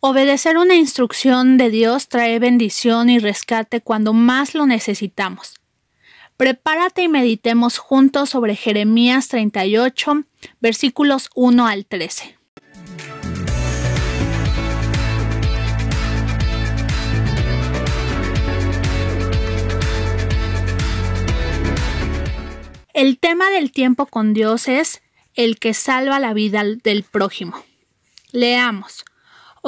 Obedecer una instrucción de Dios trae bendición y rescate cuando más lo necesitamos. Prepárate y meditemos juntos sobre Jeremías 38, versículos 1 al 13. El tema del tiempo con Dios es el que salva la vida del prójimo. Leamos.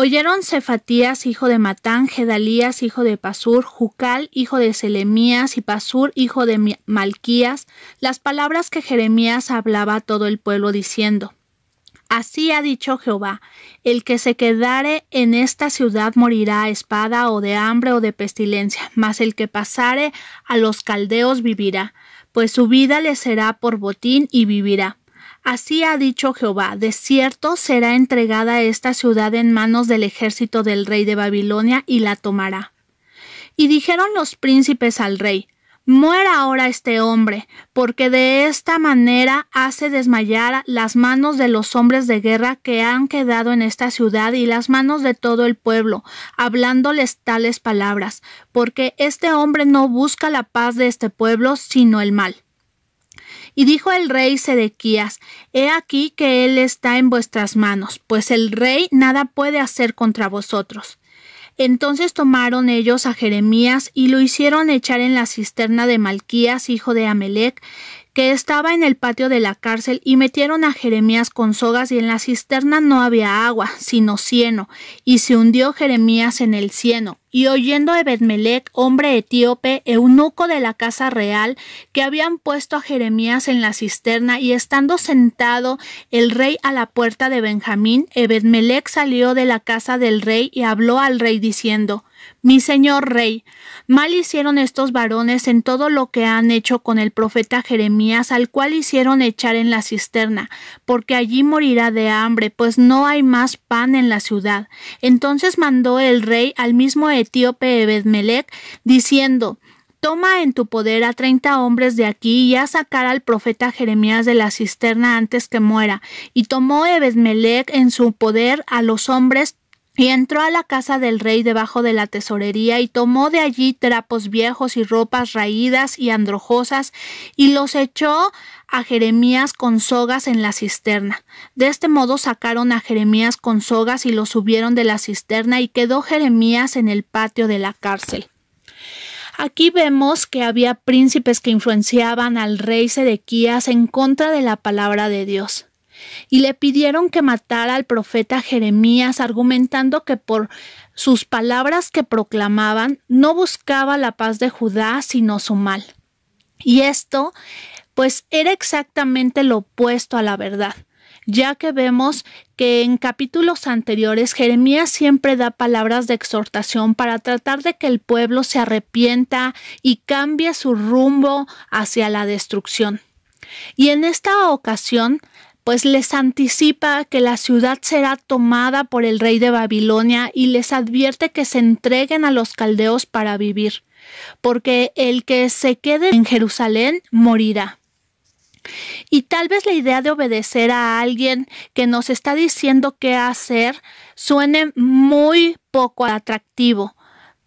Oyeron Cefatías, hijo de Matán, Gedalías, hijo de Pasur, Jucal, hijo de Selemías, y Pasur, hijo de Malquías, las palabras que Jeremías hablaba a todo el pueblo diciendo, Así ha dicho Jehová, el que se quedare en esta ciudad morirá a espada o de hambre o de pestilencia, mas el que pasare a los caldeos vivirá, pues su vida le será por botín y vivirá. Así ha dicho Jehová, de cierto será entregada esta ciudad en manos del ejército del rey de Babilonia y la tomará. Y dijeron los príncipes al rey, Muera ahora este hombre, porque de esta manera hace desmayar las manos de los hombres de guerra que han quedado en esta ciudad y las manos de todo el pueblo, hablándoles tales palabras, porque este hombre no busca la paz de este pueblo, sino el mal. Y dijo el rey Sedequías, He aquí que él está en vuestras manos, pues el rey nada puede hacer contra vosotros. Entonces tomaron ellos a Jeremías y lo hicieron echar en la cisterna de Malquías, hijo de Amelec, que estaba en el patio de la cárcel, y metieron a Jeremías con sogas, y en la cisterna no había agua, sino cieno, y se hundió Jeremías en el cieno. Y oyendo Ebedmelech, hombre etíope, eunuco de la casa real, que habían puesto a Jeremías en la cisterna, y estando sentado el rey a la puerta de Benjamín, Ebedmelech salió de la casa del rey y habló al rey diciendo, Mi señor rey, Mal hicieron estos varones en todo lo que han hecho con el profeta Jeremías, al cual hicieron echar en la cisterna, porque allí morirá de hambre, pues no hay más pan en la ciudad. Entonces mandó el rey al mismo etíope Ebedmelech, diciendo Toma en tu poder a treinta hombres de aquí y a sacar al profeta Jeremías de la cisterna antes que muera. Y tomó Ebedmelech en su poder a los hombres y entró a la casa del rey debajo de la tesorería y tomó de allí trapos viejos y ropas raídas y androjosas y los echó a Jeremías con sogas en la cisterna. De este modo sacaron a Jeremías con sogas y lo subieron de la cisterna y quedó Jeremías en el patio de la cárcel. Aquí vemos que había príncipes que influenciaban al rey Sedequías en contra de la palabra de Dios y le pidieron que matara al profeta Jeremías, argumentando que por sus palabras que proclamaban no buscaba la paz de Judá, sino su mal. Y esto, pues, era exactamente lo opuesto a la verdad ya que vemos que en capítulos anteriores Jeremías siempre da palabras de exhortación para tratar de que el pueblo se arrepienta y cambie su rumbo hacia la destrucción. Y en esta ocasión pues les anticipa que la ciudad será tomada por el rey de Babilonia y les advierte que se entreguen a los caldeos para vivir, porque el que se quede en Jerusalén morirá. Y tal vez la idea de obedecer a alguien que nos está diciendo qué hacer suene muy poco atractivo,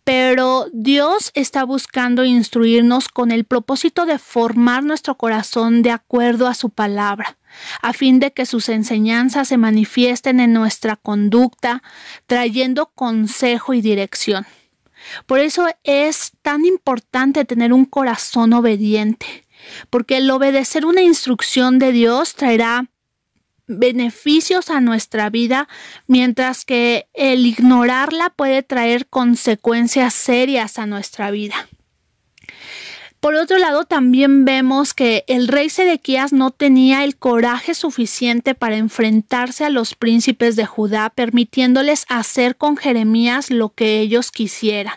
pero Dios está buscando instruirnos con el propósito de formar nuestro corazón de acuerdo a su palabra, a fin de que sus enseñanzas se manifiesten en nuestra conducta, trayendo consejo y dirección. Por eso es tan importante tener un corazón obediente, porque el obedecer una instrucción de Dios traerá beneficios a nuestra vida, mientras que el ignorarla puede traer consecuencias serias a nuestra vida. Por otro lado, también vemos que el rey Sedequías no tenía el coraje suficiente para enfrentarse a los príncipes de Judá, permitiéndoles hacer con Jeremías lo que ellos quisieran.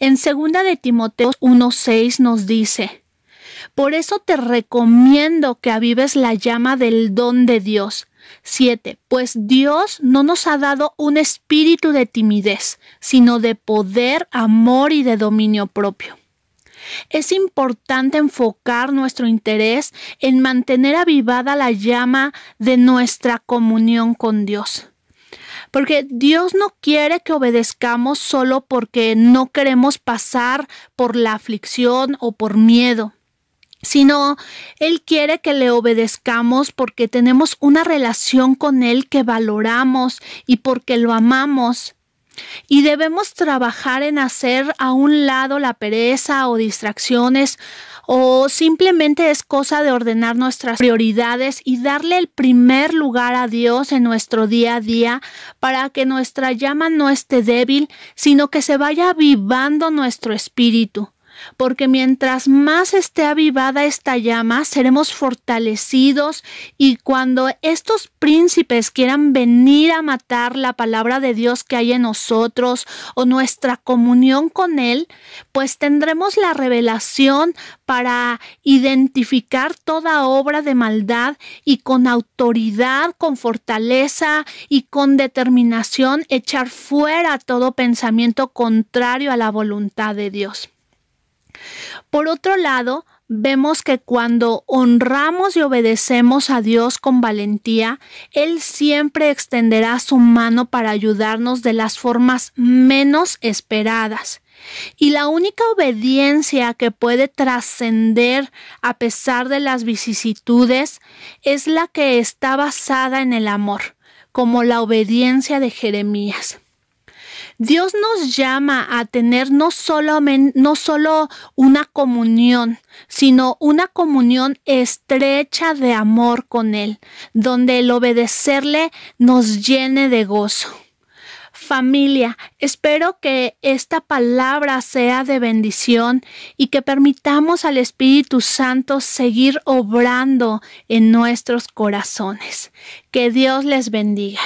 En 2 de Timoteo 1:6 nos dice: por eso te recomiendo que avives la llama del don de Dios. 7. Pues Dios no nos ha dado un espíritu de timidez, sino de poder, amor y de dominio propio. Es importante enfocar nuestro interés en mantener avivada la llama de nuestra comunión con Dios. Porque Dios no quiere que obedezcamos solo porque no queremos pasar por la aflicción o por miedo sino Él quiere que le obedezcamos porque tenemos una relación con Él que valoramos y porque lo amamos. Y debemos trabajar en hacer a un lado la pereza o distracciones o simplemente es cosa de ordenar nuestras prioridades y darle el primer lugar a Dios en nuestro día a día para que nuestra llama no esté débil, sino que se vaya avivando nuestro espíritu porque mientras más esté avivada esta llama, seremos fortalecidos y cuando estos príncipes quieran venir a matar la palabra de Dios que hay en nosotros o nuestra comunión con Él, pues tendremos la revelación para identificar toda obra de maldad y con autoridad, con fortaleza y con determinación echar fuera todo pensamiento contrario a la voluntad de Dios. Por otro lado, vemos que cuando honramos y obedecemos a Dios con valentía, Él siempre extenderá su mano para ayudarnos de las formas menos esperadas. Y la única obediencia que puede trascender a pesar de las vicisitudes es la que está basada en el amor, como la obediencia de Jeremías. Dios nos llama a tener no solo, no solo una comunión, sino una comunión estrecha de amor con Él, donde el obedecerle nos llene de gozo. Familia, espero que esta palabra sea de bendición y que permitamos al Espíritu Santo seguir obrando en nuestros corazones. Que Dios les bendiga.